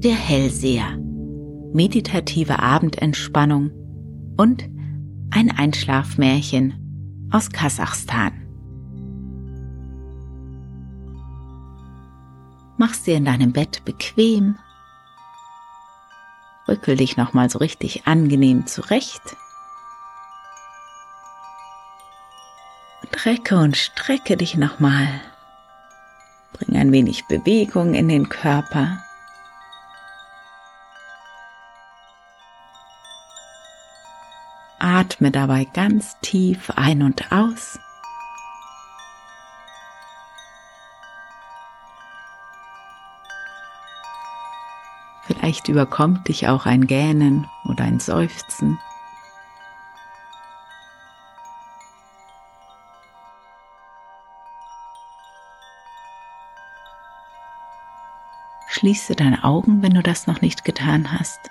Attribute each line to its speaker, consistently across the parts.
Speaker 1: Der Hellseher. Meditative Abendentspannung und ein Einschlafmärchen aus Kasachstan. Mach's dir in deinem Bett bequem, rückel dich nochmal so richtig angenehm zurecht und recke und strecke dich nochmal. Bring ein wenig Bewegung in den Körper. Atme dabei ganz tief ein und aus. Vielleicht überkommt dich auch ein Gähnen oder ein Seufzen. Schließe deine Augen, wenn du das noch nicht getan hast.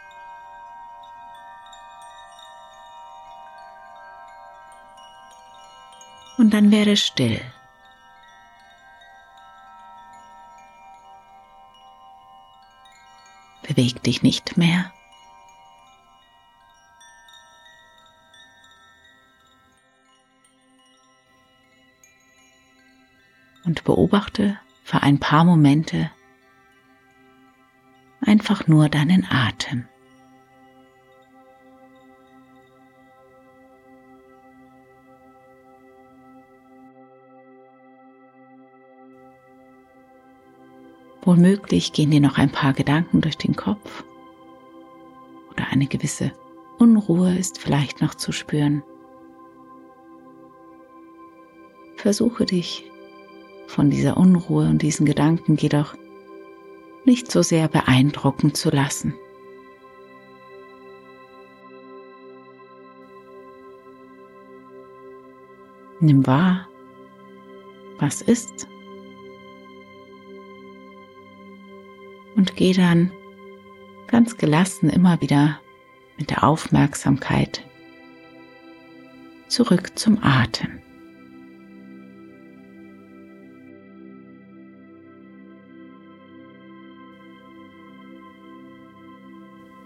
Speaker 1: Und dann werde still. Beweg dich nicht mehr. Und beobachte für ein paar Momente einfach nur deinen Atem. Womöglich gehen dir noch ein paar Gedanken durch den Kopf oder eine gewisse Unruhe ist vielleicht noch zu spüren. Versuche dich von dieser Unruhe und diesen Gedanken jedoch nicht so sehr beeindrucken zu lassen. Nimm wahr, was ist und geh dann ganz gelassen immer wieder mit der Aufmerksamkeit zurück zum Atem.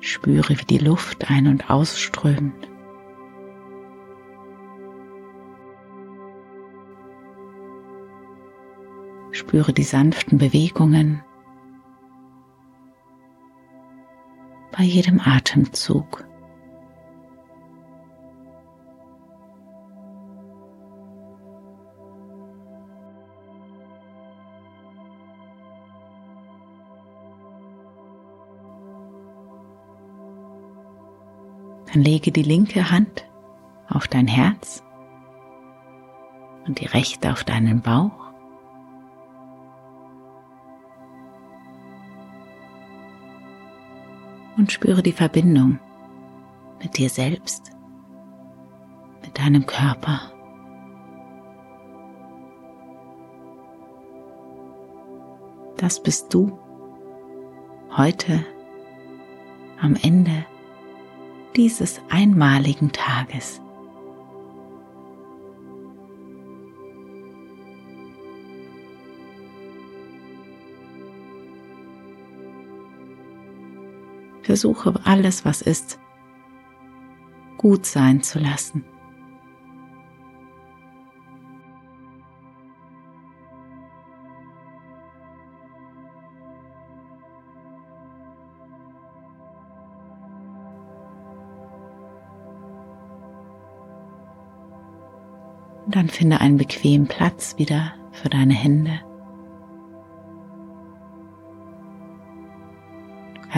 Speaker 1: Spüre, wie die Luft ein- und ausströmt. Spüre die sanften Bewegungen bei jedem Atemzug. Dann lege die linke Hand auf dein Herz und die rechte auf deinen Bauch. Und spüre die Verbindung mit dir selbst, mit deinem Körper. Das bist du heute am Ende dieses einmaligen Tages. Versuche alles, was ist, gut sein zu lassen. dann finde einen bequemen Platz wieder für deine Hände.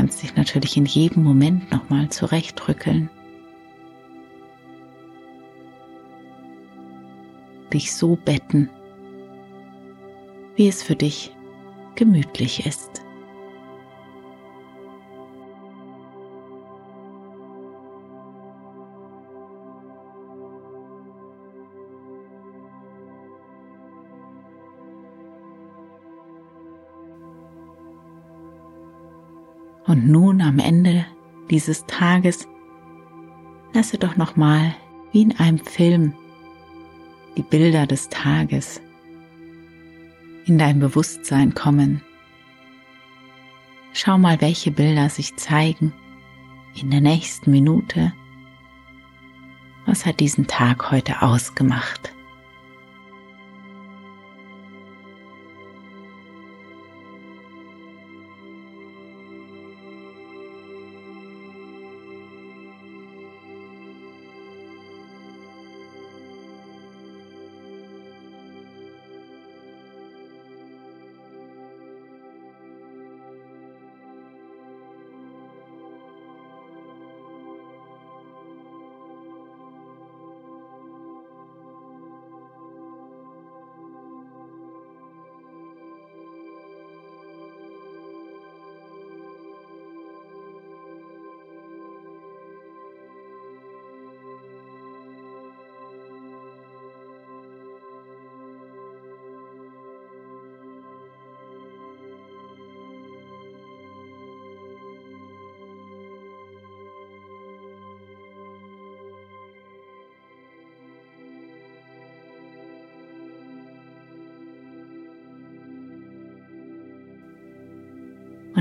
Speaker 1: Kannst dich natürlich in jedem Moment nochmal zurechtrückeln. Dich so betten, wie es für dich gemütlich ist. Am Ende dieses Tages lasse doch nochmal wie in einem Film die Bilder des Tages in dein Bewusstsein kommen. Schau mal, welche Bilder sich zeigen in der nächsten Minute. Was hat diesen Tag heute ausgemacht?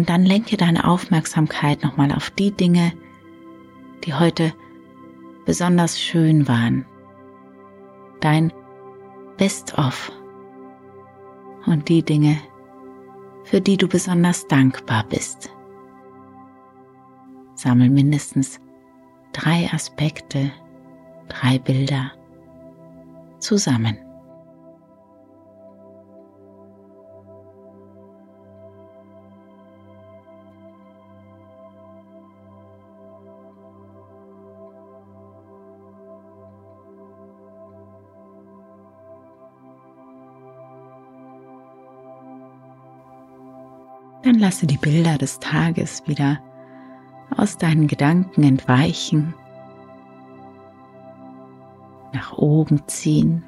Speaker 1: Und dann lenke deine Aufmerksamkeit nochmal auf die Dinge, die heute besonders schön waren. Dein Best-of. Und die Dinge, für die du besonders dankbar bist. Sammel mindestens drei Aspekte, drei Bilder zusammen. Dann lasse die Bilder des Tages wieder aus deinen Gedanken entweichen, nach oben ziehen,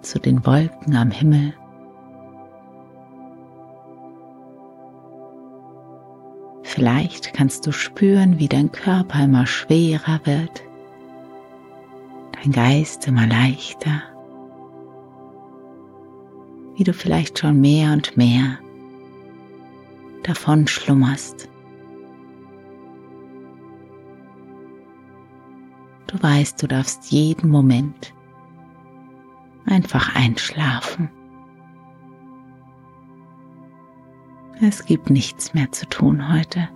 Speaker 1: zu den Wolken am Himmel. Vielleicht kannst du spüren, wie dein Körper immer schwerer wird, dein Geist immer leichter, wie du vielleicht schon mehr und mehr davon schlummerst. Du weißt, du darfst jeden Moment einfach einschlafen. Es gibt nichts mehr zu tun heute.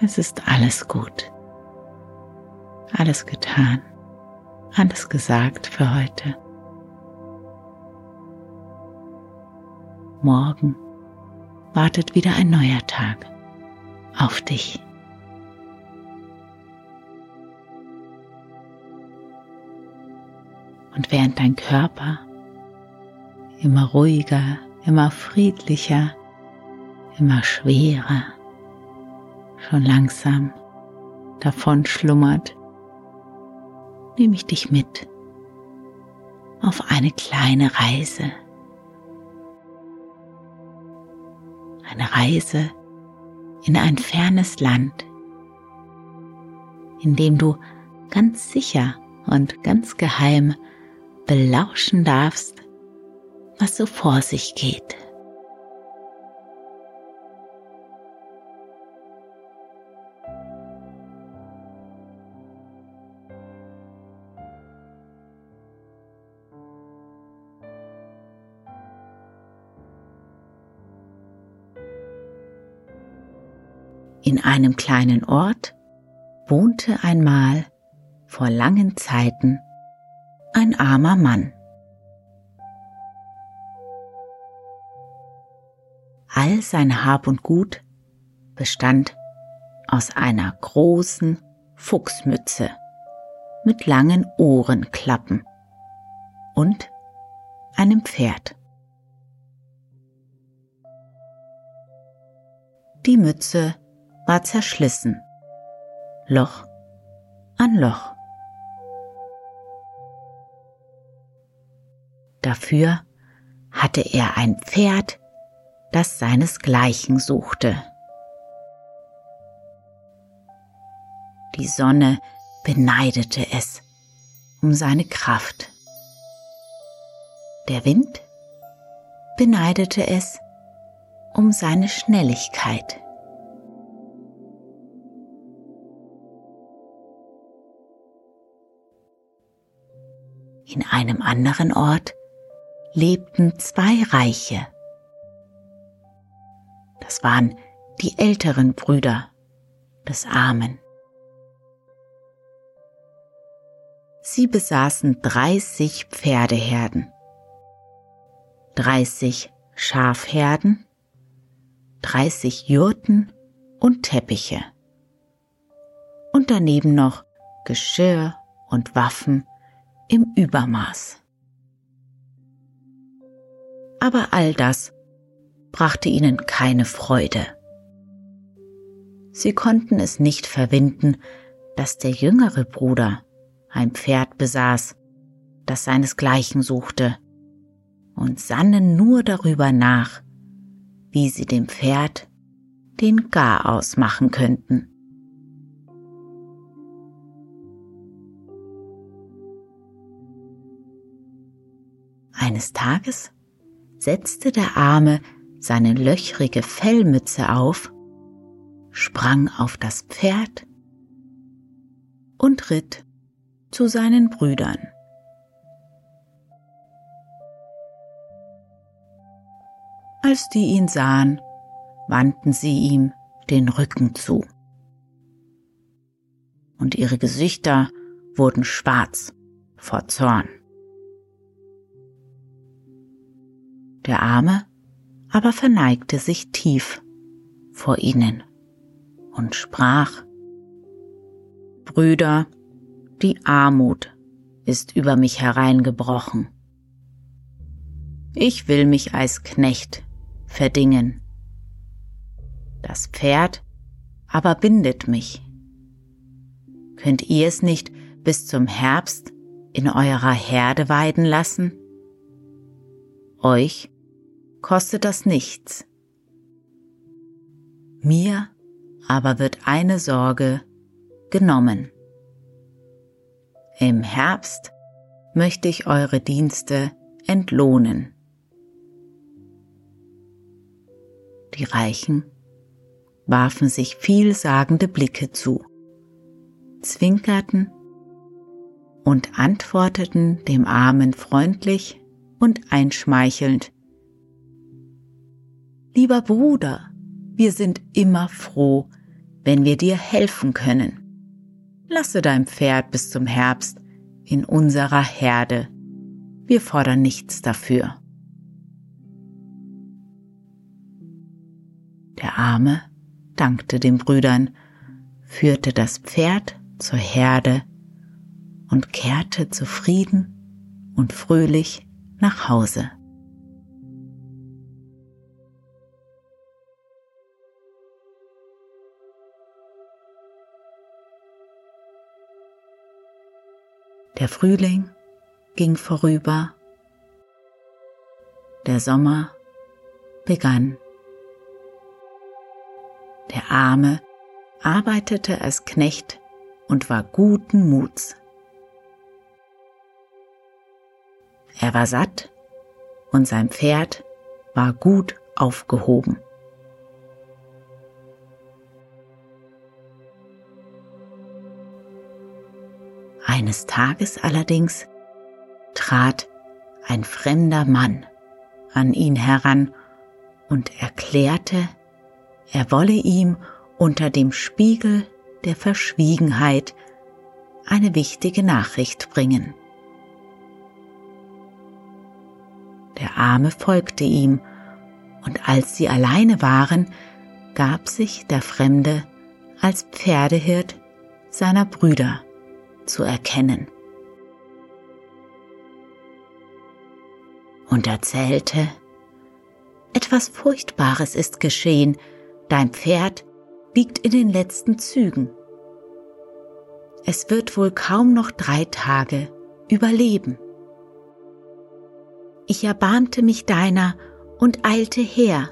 Speaker 1: Es ist alles gut. Alles getan. Alles gesagt für heute. Morgen wartet wieder ein neuer Tag auf dich. Und während dein Körper immer ruhiger, immer friedlicher, immer schwerer, schon langsam davon schlummert, nehme ich dich mit auf eine kleine Reise eine Reise in ein fernes Land, in dem du ganz sicher und ganz geheim belauschen darfst, was so vor sich geht. In einem kleinen Ort wohnte einmal vor langen Zeiten ein armer Mann. All sein Hab und Gut bestand aus einer großen Fuchsmütze mit langen Ohrenklappen und einem Pferd. Die Mütze war zerschlissen, Loch an Loch. Dafür hatte er ein Pferd, das seinesgleichen suchte. Die Sonne beneidete es um seine Kraft. Der Wind beneidete es um seine Schnelligkeit. In einem anderen Ort lebten zwei Reiche. Das waren die älteren Brüder des Armen. Sie besaßen 30 Pferdeherden, 30 Schafherden, 30 Jurten und Teppiche und daneben noch Geschirr und Waffen im Übermaß. Aber all das brachte ihnen keine Freude. Sie konnten es nicht verwinden, dass der jüngere Bruder ein Pferd besaß, das seinesgleichen suchte, und sannen nur darüber nach, wie sie dem Pferd den Garaus machen könnten. Eines Tages setzte der Arme seine löchrige Fellmütze auf, sprang auf das Pferd und ritt zu seinen Brüdern. Als die ihn sahen, wandten sie ihm den Rücken zu. Und ihre Gesichter wurden schwarz vor Zorn. Der Arme aber verneigte sich tief vor ihnen und sprach, Brüder, die Armut ist über mich hereingebrochen. Ich will mich als Knecht verdingen. Das Pferd aber bindet mich. Könnt ihr es nicht bis zum Herbst in eurer Herde weiden lassen? Euch kostet das nichts. Mir aber wird eine Sorge genommen. Im Herbst möchte ich eure Dienste entlohnen. Die Reichen warfen sich vielsagende Blicke zu, zwinkerten und antworteten dem Armen freundlich und einschmeichelnd. Lieber Bruder, wir sind immer froh, wenn wir dir helfen können. Lasse dein Pferd bis zum Herbst in unserer Herde. Wir fordern nichts dafür. Der Arme dankte den Brüdern, führte das Pferd zur Herde und kehrte zufrieden und fröhlich nach Hause. Der Frühling ging vorüber. Der Sommer begann. Der Arme arbeitete als Knecht und war guten Muts. Er war satt und sein Pferd war gut aufgehoben. Eines Tages allerdings trat ein fremder Mann an ihn heran und erklärte, er wolle ihm unter dem Spiegel der Verschwiegenheit eine wichtige Nachricht bringen. Der Arme folgte ihm, und als sie alleine waren, gab sich der Fremde als Pferdehirt seiner Brüder zu erkennen. Und erzählte, etwas Furchtbares ist geschehen, dein Pferd liegt in den letzten Zügen. Es wird wohl kaum noch drei Tage überleben. Ich erbarmte mich deiner und eilte her,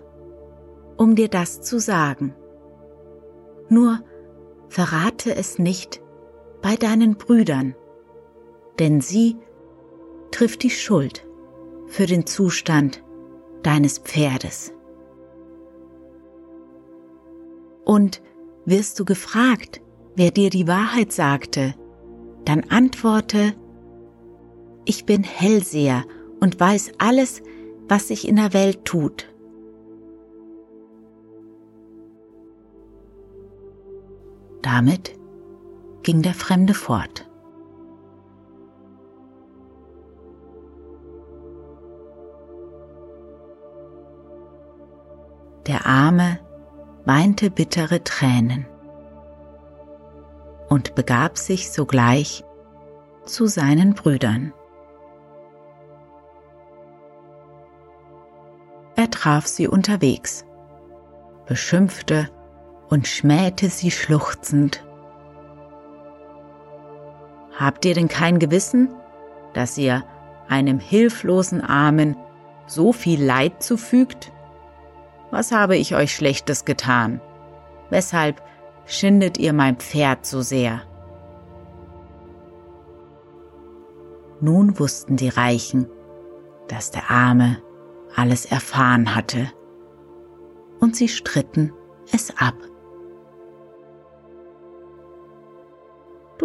Speaker 1: um dir das zu sagen. Nur verrate es nicht bei deinen Brüdern, denn sie trifft die Schuld für den Zustand deines Pferdes. Und wirst du gefragt, wer dir die Wahrheit sagte, dann antworte, ich bin Hellseher und weiß alles, was sich in der Welt tut. Damit ging der Fremde fort. Der Arme weinte bittere Tränen und begab sich sogleich zu seinen Brüdern. Er traf sie unterwegs, beschimpfte und schmähte sie schluchzend. Habt ihr denn kein Gewissen, dass ihr einem hilflosen Armen so viel Leid zufügt? Was habe ich euch Schlechtes getan? Weshalb schindet ihr mein Pferd so sehr? Nun wussten die Reichen, dass der Arme alles erfahren hatte, und sie stritten es ab.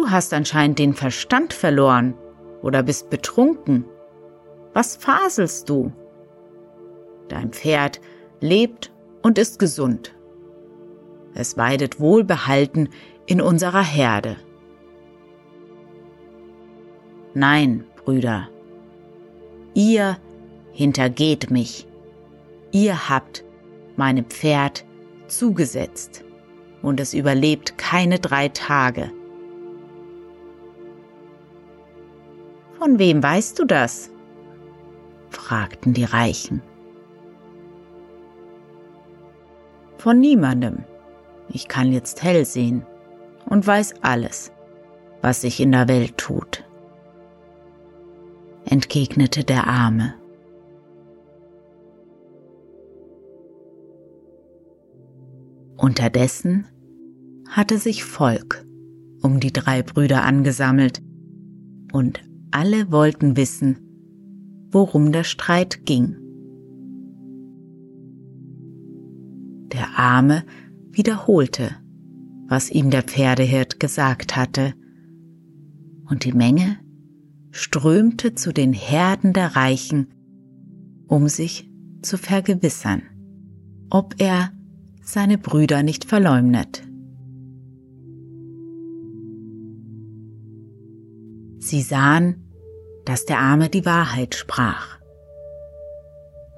Speaker 1: Du hast anscheinend den Verstand verloren oder bist betrunken. Was faselst du? Dein Pferd lebt und ist gesund. Es weidet wohlbehalten in unserer Herde. Nein, Brüder, ihr hintergeht mich. Ihr habt meinem Pferd zugesetzt und es überlebt keine drei Tage. Von wem weißt du das? fragten die Reichen. Von niemandem. Ich kann jetzt hell sehen und weiß alles, was sich in der Welt tut, entgegnete der Arme. Unterdessen hatte sich Volk um die drei Brüder angesammelt und alle wollten wissen, worum der Streit ging. Der Arme wiederholte, was ihm der Pferdehirt gesagt hatte, und die Menge strömte zu den Herden der Reichen, um sich zu vergewissern, ob er seine Brüder nicht verleumdet. Sie sahen, dass der Arme die Wahrheit sprach.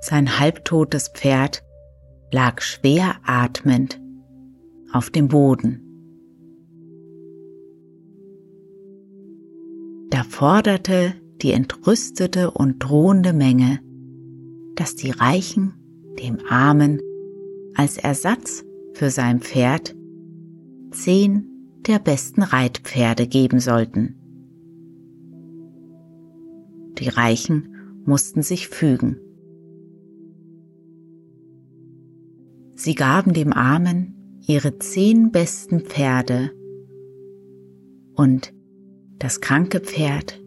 Speaker 1: Sein halbtotes Pferd lag schwer atmend auf dem Boden. Da forderte die entrüstete und drohende Menge, dass die Reichen dem Armen als Ersatz für sein Pferd zehn der besten Reitpferde geben sollten. Die Reichen mussten sich fügen. Sie gaben dem Armen ihre zehn besten Pferde und das kranke Pferd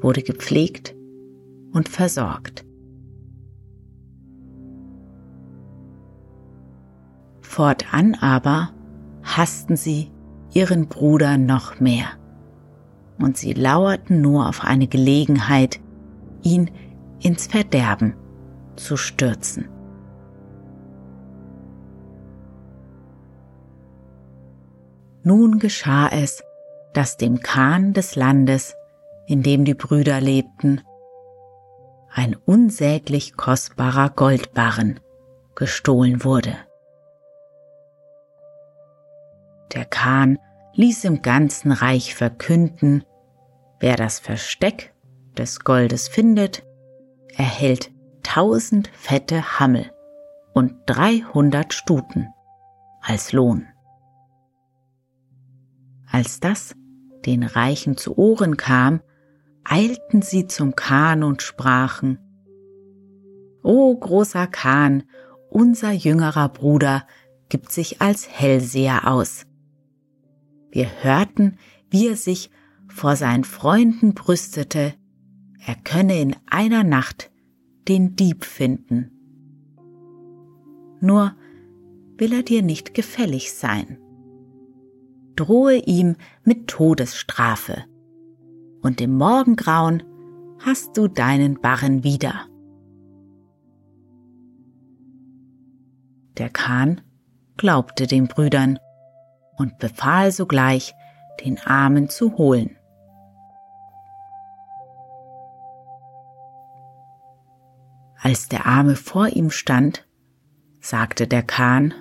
Speaker 1: wurde gepflegt und versorgt. Fortan aber hassten sie ihren Bruder noch mehr, und sie lauerten nur auf eine Gelegenheit, ihn ins Verderben zu stürzen. Nun geschah es, dass dem Kahn des Landes, in dem die Brüder lebten, ein unsäglich kostbarer Goldbarren gestohlen wurde. Der Kahn ließ im ganzen Reich verkünden, wer das Versteck des Goldes findet, erhält tausend fette Hammel und dreihundert Stuten als Lohn. Als das den Reichen zu Ohren kam, eilten sie zum Kahn und sprachen, O großer Kahn, unser jüngerer Bruder gibt sich als Hellseher aus. Wir hörten, wie er sich vor seinen Freunden brüstete, er könne in einer Nacht den Dieb finden. Nur will er dir nicht gefällig sein. Drohe ihm mit Todesstrafe, und im Morgengrauen hast du deinen Barren wieder. Der Kahn glaubte den Brüdern und befahl sogleich, den Armen zu holen. Als der Arme vor ihm stand, sagte der Kahn,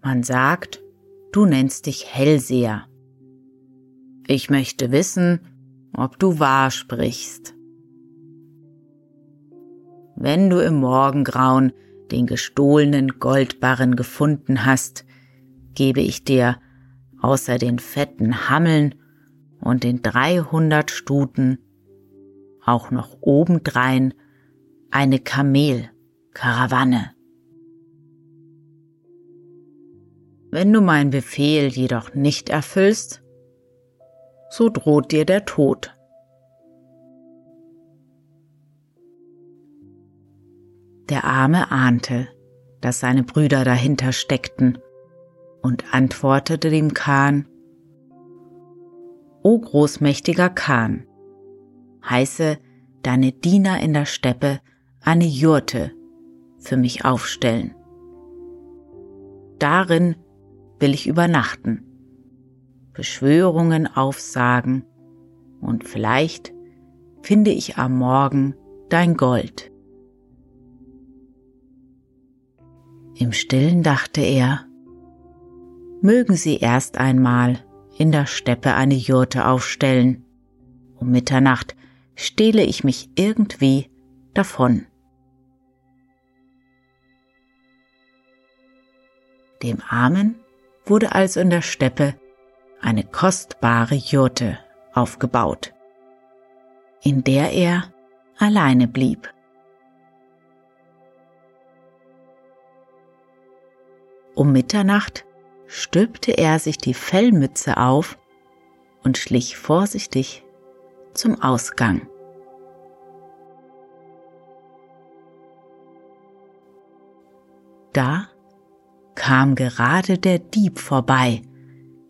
Speaker 1: Man sagt, du nennst dich Hellseher. Ich möchte wissen, ob du wahr sprichst. Wenn du im Morgengrauen den gestohlenen Goldbarren gefunden hast, gebe ich dir außer den fetten Hammeln und den dreihundert Stuten auch noch obendrein eine Kamelkarawanne. Wenn du meinen Befehl jedoch nicht erfüllst, so droht dir der Tod. Der Arme ahnte, dass seine Brüder dahinter steckten und antwortete dem Kahn, O großmächtiger Kahn, heiße deine Diener in der Steppe eine Jurte für mich aufstellen. Darin will ich übernachten, Beschwörungen aufsagen und vielleicht finde ich am Morgen dein Gold. Im stillen dachte er, mögen sie erst einmal in der Steppe eine Jurte aufstellen. Um Mitternacht stehle ich mich irgendwie davon. Dem Armen wurde also in der Steppe eine kostbare Jurte aufgebaut, in der er alleine blieb. Um Mitternacht stülpte er sich die Fellmütze auf und schlich vorsichtig zum Ausgang. Da kam gerade der Dieb vorbei,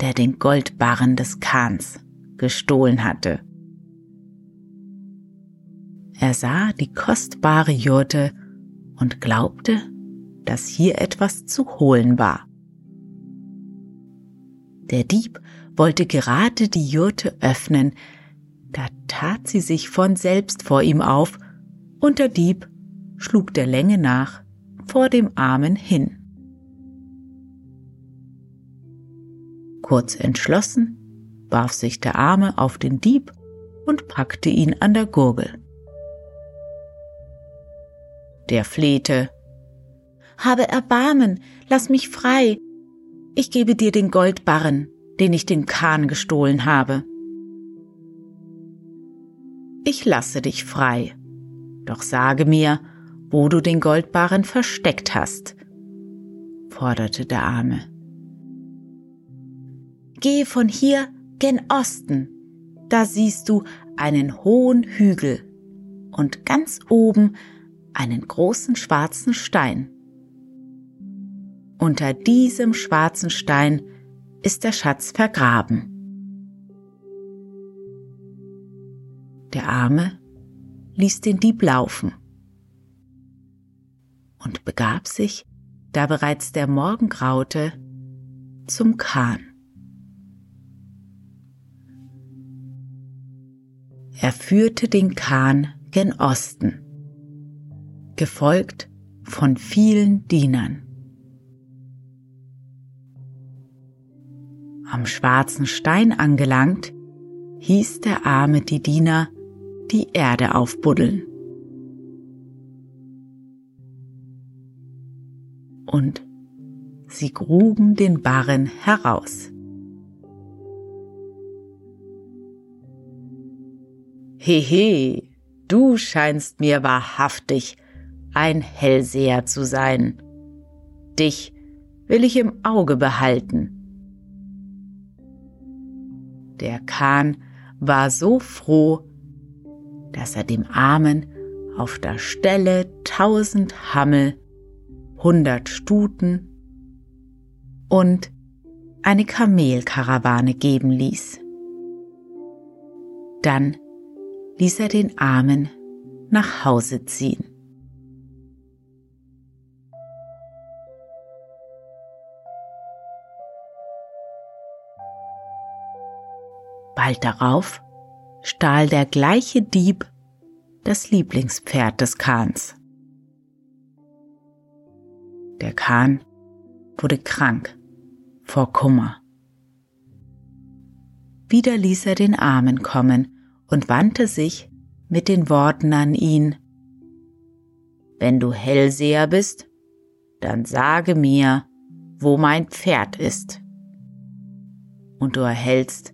Speaker 1: der den Goldbarren des Kahns gestohlen hatte. Er sah die kostbare Jurte und glaubte, dass hier etwas zu holen war. Der Dieb wollte gerade die Jurte öffnen, da tat sie sich von selbst vor ihm auf, und der Dieb schlug der Länge nach vor dem Armen hin. Kurz entschlossen warf sich der Arme auf den Dieb und packte ihn an der Gurgel. Der flehte, Habe Erbarmen, lass mich frei, ich gebe dir den Goldbarren, den ich dem Kahn gestohlen habe. Ich lasse dich frei, doch sage mir, wo du den Goldbarren versteckt hast, forderte der Arme. Geh von hier gen Osten, da siehst du einen hohen Hügel und ganz oben einen großen schwarzen Stein. Unter diesem schwarzen Stein ist der Schatz vergraben. Der Arme ließ den Dieb laufen und begab sich, da bereits der Morgen graute, zum Kahn. Er führte den Kahn gen Osten, gefolgt von vielen Dienern. Am schwarzen Stein angelangt, hieß der Arme die Diener die Erde aufbuddeln. Und sie gruben den Barren heraus. Hehe, du scheinst mir wahrhaftig ein Hellseher zu sein. Dich will ich im Auge behalten. Der Kahn war so froh, dass er dem Armen auf der Stelle tausend Hammel, hundert Stuten und eine Kamelkarawane geben ließ. Dann ließ er den Armen nach Hause ziehen. Bald darauf stahl der gleiche Dieb das Lieblingspferd des Kahns. Der Kahn wurde krank vor Kummer. Wieder ließ er den Armen kommen und wandte sich mit den Worten an ihn, Wenn du Hellseher bist, dann sage mir, wo mein Pferd ist. Und du erhältst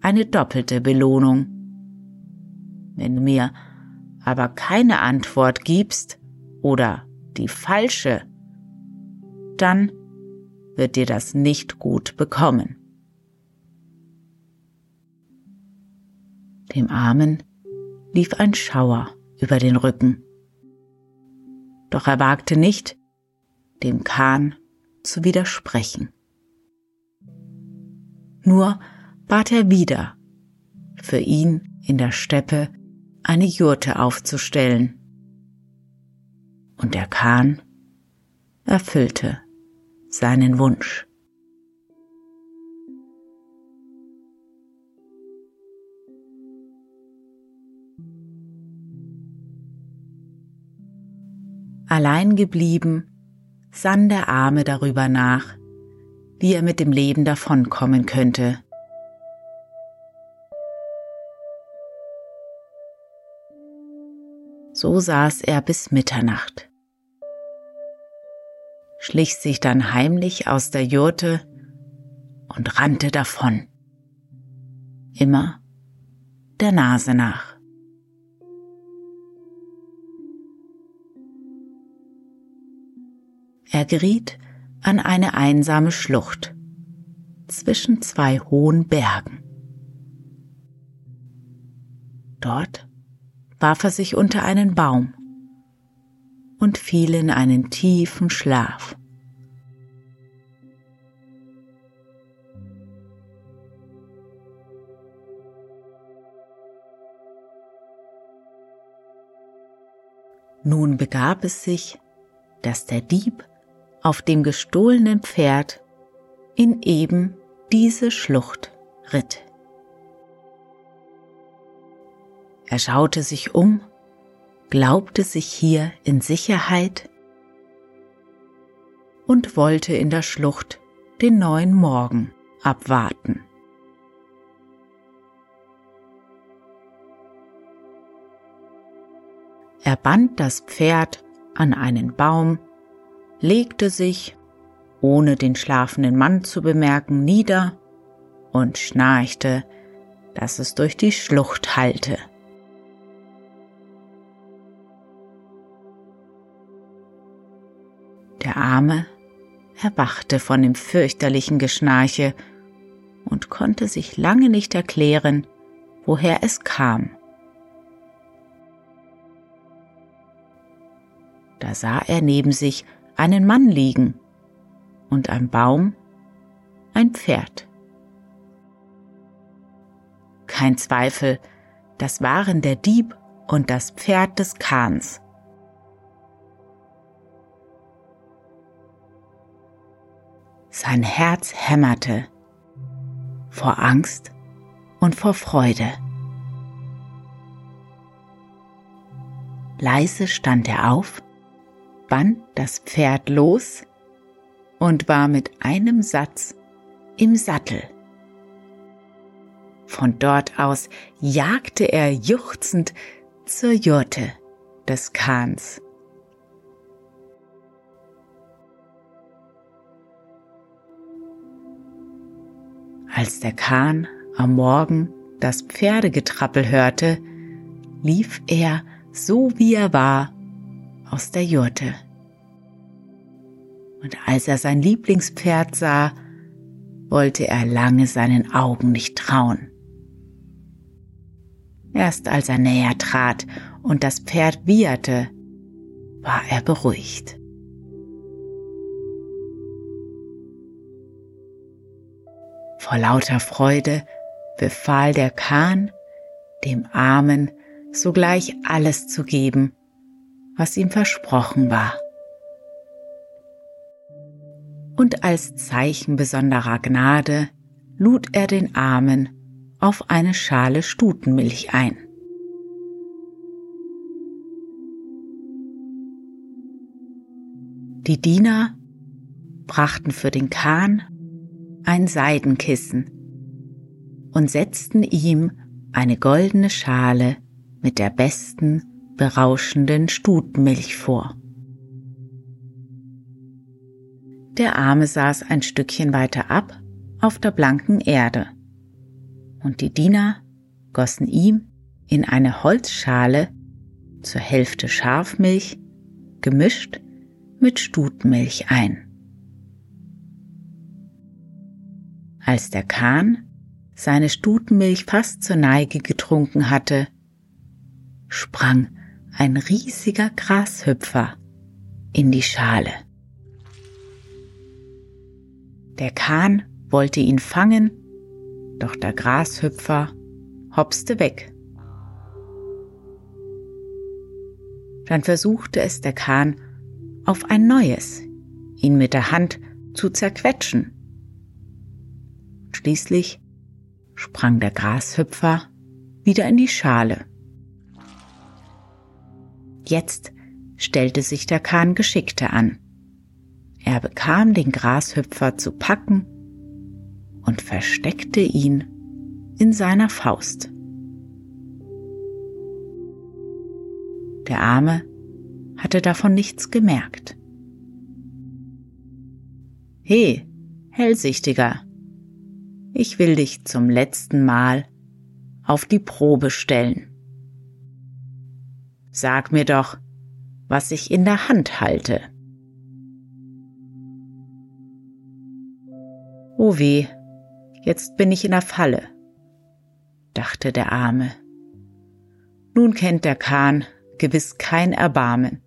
Speaker 1: eine doppelte Belohnung. Wenn du mir aber keine Antwort gibst oder die falsche, dann wird dir das nicht gut bekommen. Dem Armen lief ein Schauer über den Rücken. Doch er wagte nicht, dem Kahn zu widersprechen. Nur bat er wieder, für ihn in der Steppe eine Jurte aufzustellen. Und der Kahn erfüllte seinen Wunsch. Allein geblieben, sann der Arme darüber nach, wie er mit dem Leben davonkommen könnte. So saß er bis Mitternacht, schlich sich dann heimlich aus der Jurte und rannte davon, immer der Nase nach. Er geriet an eine einsame Schlucht zwischen zwei hohen Bergen. Dort warf er sich unter einen Baum und fiel in einen tiefen Schlaf. Nun begab es sich, dass der Dieb auf dem gestohlenen Pferd in eben diese Schlucht ritt. Er schaute sich um, glaubte sich hier in Sicherheit und wollte in der Schlucht den neuen Morgen abwarten. Er band das Pferd an einen Baum legte sich, ohne den schlafenden Mann zu bemerken, nieder und schnarchte, dass es durch die Schlucht hallte. Der Arme erwachte von dem fürchterlichen Geschnarche und konnte sich lange nicht erklären, woher es kam. Da sah er neben sich einen Mann liegen und am Baum ein Pferd. Kein Zweifel, das waren der Dieb und das Pferd des Kahns. Sein Herz hämmerte vor Angst und vor Freude. Leise stand er auf, band das Pferd los und war mit einem Satz im Sattel. Von dort aus jagte er juchzend zur Jurte des Kahns. Als der Kahn am Morgen das Pferdegetrappel hörte, lief er, so wie er war, aus der Jurte. Und als er sein Lieblingspferd sah, wollte er lange seinen Augen nicht trauen. Erst als er näher trat und das Pferd wieherte, war er beruhigt. Vor lauter Freude befahl der Kahn, dem Armen sogleich alles zu geben, was ihm versprochen war. Und als Zeichen besonderer Gnade lud er den Armen auf eine Schale Stutenmilch ein. Die Diener brachten für den Kahn ein Seidenkissen und setzten ihm eine goldene Schale mit der besten, berauschenden Stutenmilch vor. Der Arme saß ein Stückchen weiter ab auf der blanken Erde, und die Diener gossen ihm in eine Holzschale zur Hälfte Schafmilch gemischt mit Stutenmilch ein. Als der Kahn seine Stutenmilch fast zur Neige getrunken hatte, sprang ein riesiger Grashüpfer in die Schale. Der Kahn wollte ihn fangen, doch der Grashüpfer hopste weg. Dann versuchte es der Kahn auf ein neues, ihn mit der Hand zu zerquetschen. Schließlich sprang der Grashüpfer wieder in die Schale. Jetzt stellte sich der Kahn geschickter an. Er bekam den Grashüpfer zu packen und versteckte ihn in seiner Faust. Der Arme hatte davon nichts gemerkt. He, Hellsichtiger, ich will dich zum letzten Mal auf die Probe stellen. Sag mir doch, was ich in der Hand halte. Oh weh, jetzt bin ich in der Falle, dachte der Arme. Nun kennt der Kahn gewiss kein Erbarmen.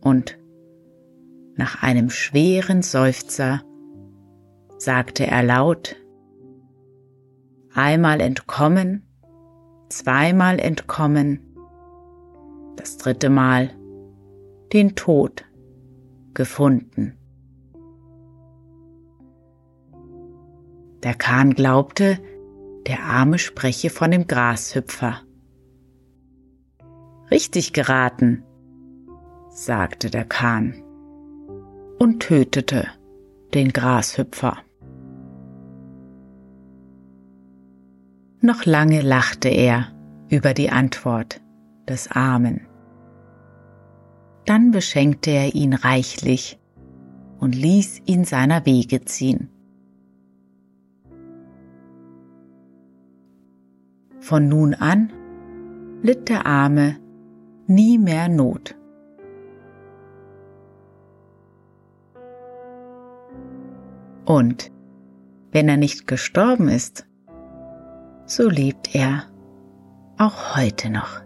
Speaker 1: Und nach einem schweren Seufzer sagte er laut, einmal entkommen, zweimal entkommen, das dritte Mal den Tod gefunden. Der Kahn glaubte, der Arme spreche von dem Grashüpfer. Richtig geraten, sagte der Kahn und tötete den Grashüpfer. Noch lange lachte er über die Antwort des Armen. Dann beschenkte er ihn reichlich und ließ ihn seiner Wege ziehen. Von nun an litt der Arme nie mehr Not. Und wenn er nicht gestorben ist, so lebt er auch heute noch.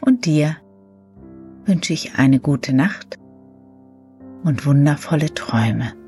Speaker 1: Und dir wünsche ich eine gute Nacht und wundervolle Träume.